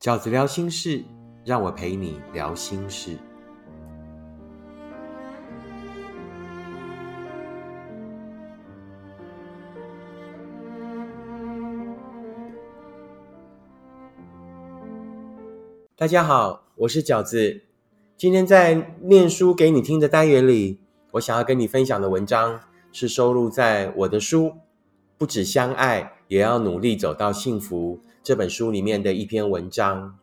饺子聊心事，让我陪你聊心事。大家好，我是饺子。今天在念书给你听的单元里，我想要跟你分享的文章是收录在我的书《不止相爱，也要努力走到幸福》这本书里面的一篇文章。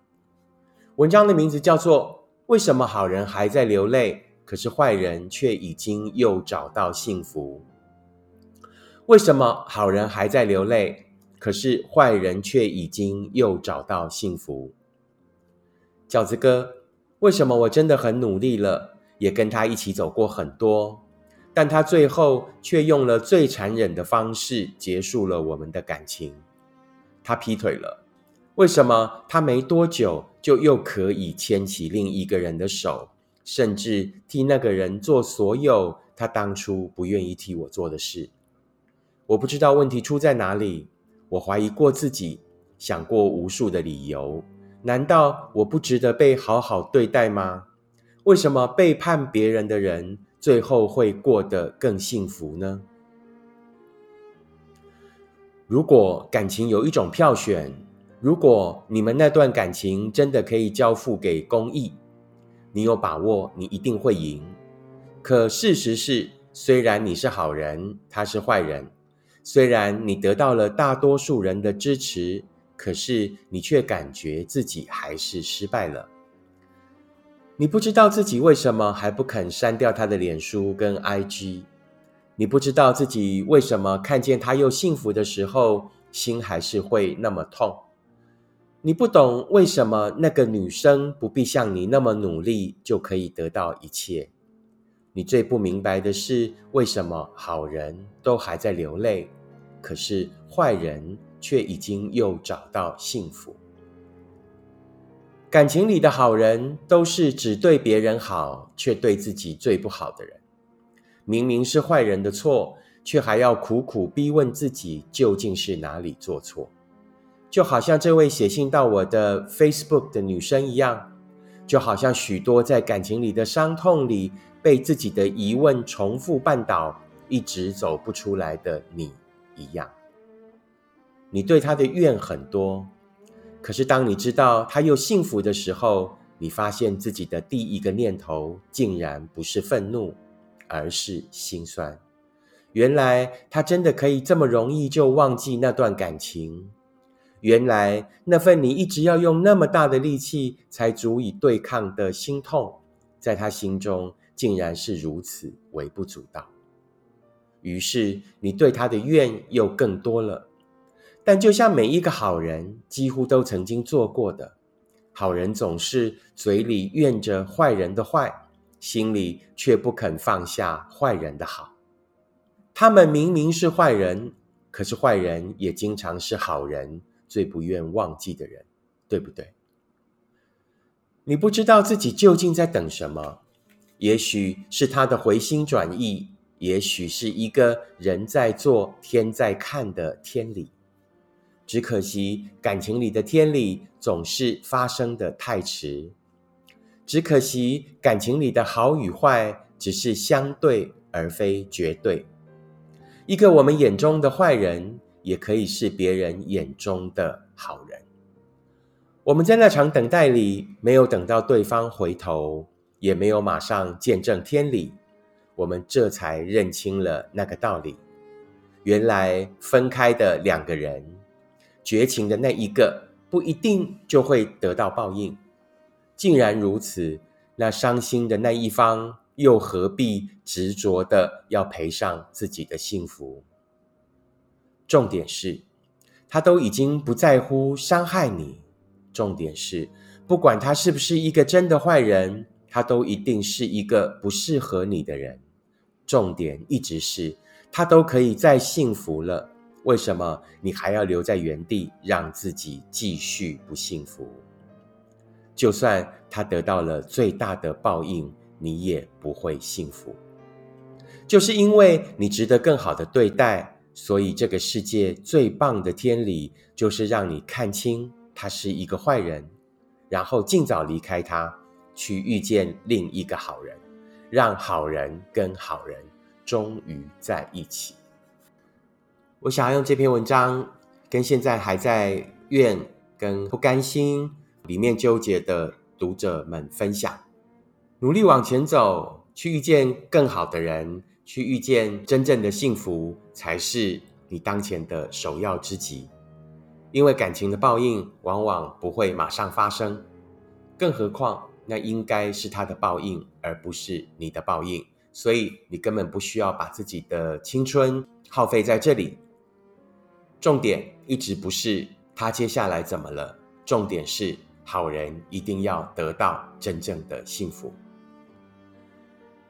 文章的名字叫做《为什么好人还在流泪，可是坏人却已经又找到幸福》？为什么好人还在流泪，可是坏人却已经又找到幸福？饺子哥，为什么我真的很努力了，也跟他一起走过很多，但他最后却用了最残忍的方式结束了我们的感情？他劈腿了，为什么他没多久就又可以牵起另一个人的手，甚至替那个人做所有他当初不愿意替我做的事？我不知道问题出在哪里，我怀疑过自己，想过无数的理由。难道我不值得被好好对待吗？为什么背叛别人的人最后会过得更幸福呢？如果感情有一种票选，如果你们那段感情真的可以交付给公益，你有把握你一定会赢。可事实是，虽然你是好人，他是坏人，虽然你得到了大多数人的支持。可是你却感觉自己还是失败了。你不知道自己为什么还不肯删掉他的脸书跟 IG，你不知道自己为什么看见他又幸福的时候，心还是会那么痛。你不懂为什么那个女生不必像你那么努力就可以得到一切。你最不明白的是，为什么好人都还在流泪，可是坏人。却已经又找到幸福。感情里的好人都是只对别人好，却对自己最不好的人。明明是坏人的错，却还要苦苦逼问自己究竟是哪里做错。就好像这位写信到我的 Facebook 的女生一样，就好像许多在感情里的伤痛里被自己的疑问重复绊倒，一直走不出来的你一样。你对他的怨很多，可是当你知道他又幸福的时候，你发现自己的第一个念头竟然不是愤怒，而是心酸。原来他真的可以这么容易就忘记那段感情，原来那份你一直要用那么大的力气才足以对抗的心痛，在他心中竟然是如此微不足道。于是你对他的怨又更多了。但就像每一个好人几乎都曾经做过的，好人总是嘴里怨着坏人的坏，心里却不肯放下坏人的好。他们明明是坏人，可是坏人也经常是好人最不愿忘记的人，对不对？你不知道自己究竟在等什么，也许是他的回心转意，也许是一个人在做天在看的天理。只可惜感情里的天理总是发生的太迟，只可惜感情里的好与坏只是相对而非绝对。一个我们眼中的坏人，也可以是别人眼中的好人。我们在那场等待里，没有等到对方回头，也没有马上见证天理，我们这才认清了那个道理：原来分开的两个人。绝情的那一个不一定就会得到报应。既然如此，那伤心的那一方又何必执着的要赔上自己的幸福？重点是，他都已经不在乎伤害你。重点是，不管他是不是一个真的坏人，他都一定是一个不适合你的人。重点一直是，他都可以再幸福了。为什么你还要留在原地，让自己继续不幸福？就算他得到了最大的报应，你也不会幸福。就是因为你值得更好的对待，所以这个世界最棒的天理，就是让你看清他是一个坏人，然后尽早离开他，去遇见另一个好人，让好人跟好人终于在一起。我想要用这篇文章跟现在还在怨跟不甘心里面纠结的读者们分享：努力往前走，去遇见更好的人，去遇见真正的幸福，才是你当前的首要之急。因为感情的报应往往不会马上发生，更何况那应该是他的报应，而不是你的报应。所以你根本不需要把自己的青春耗费在这里。重点一直不是他接下来怎么了，重点是好人一定要得到真正的幸福。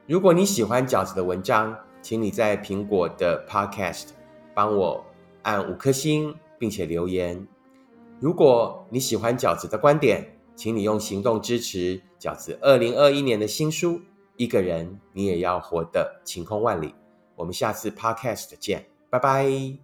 如果你喜欢饺子的文章，请你在苹果的 Podcast 帮我按五颗星。并且留言。如果你喜欢饺子的观点，请你用行动支持饺子二零二一年的新书《一个人你也要活得晴空万里》。我们下次 Podcast 见，拜拜。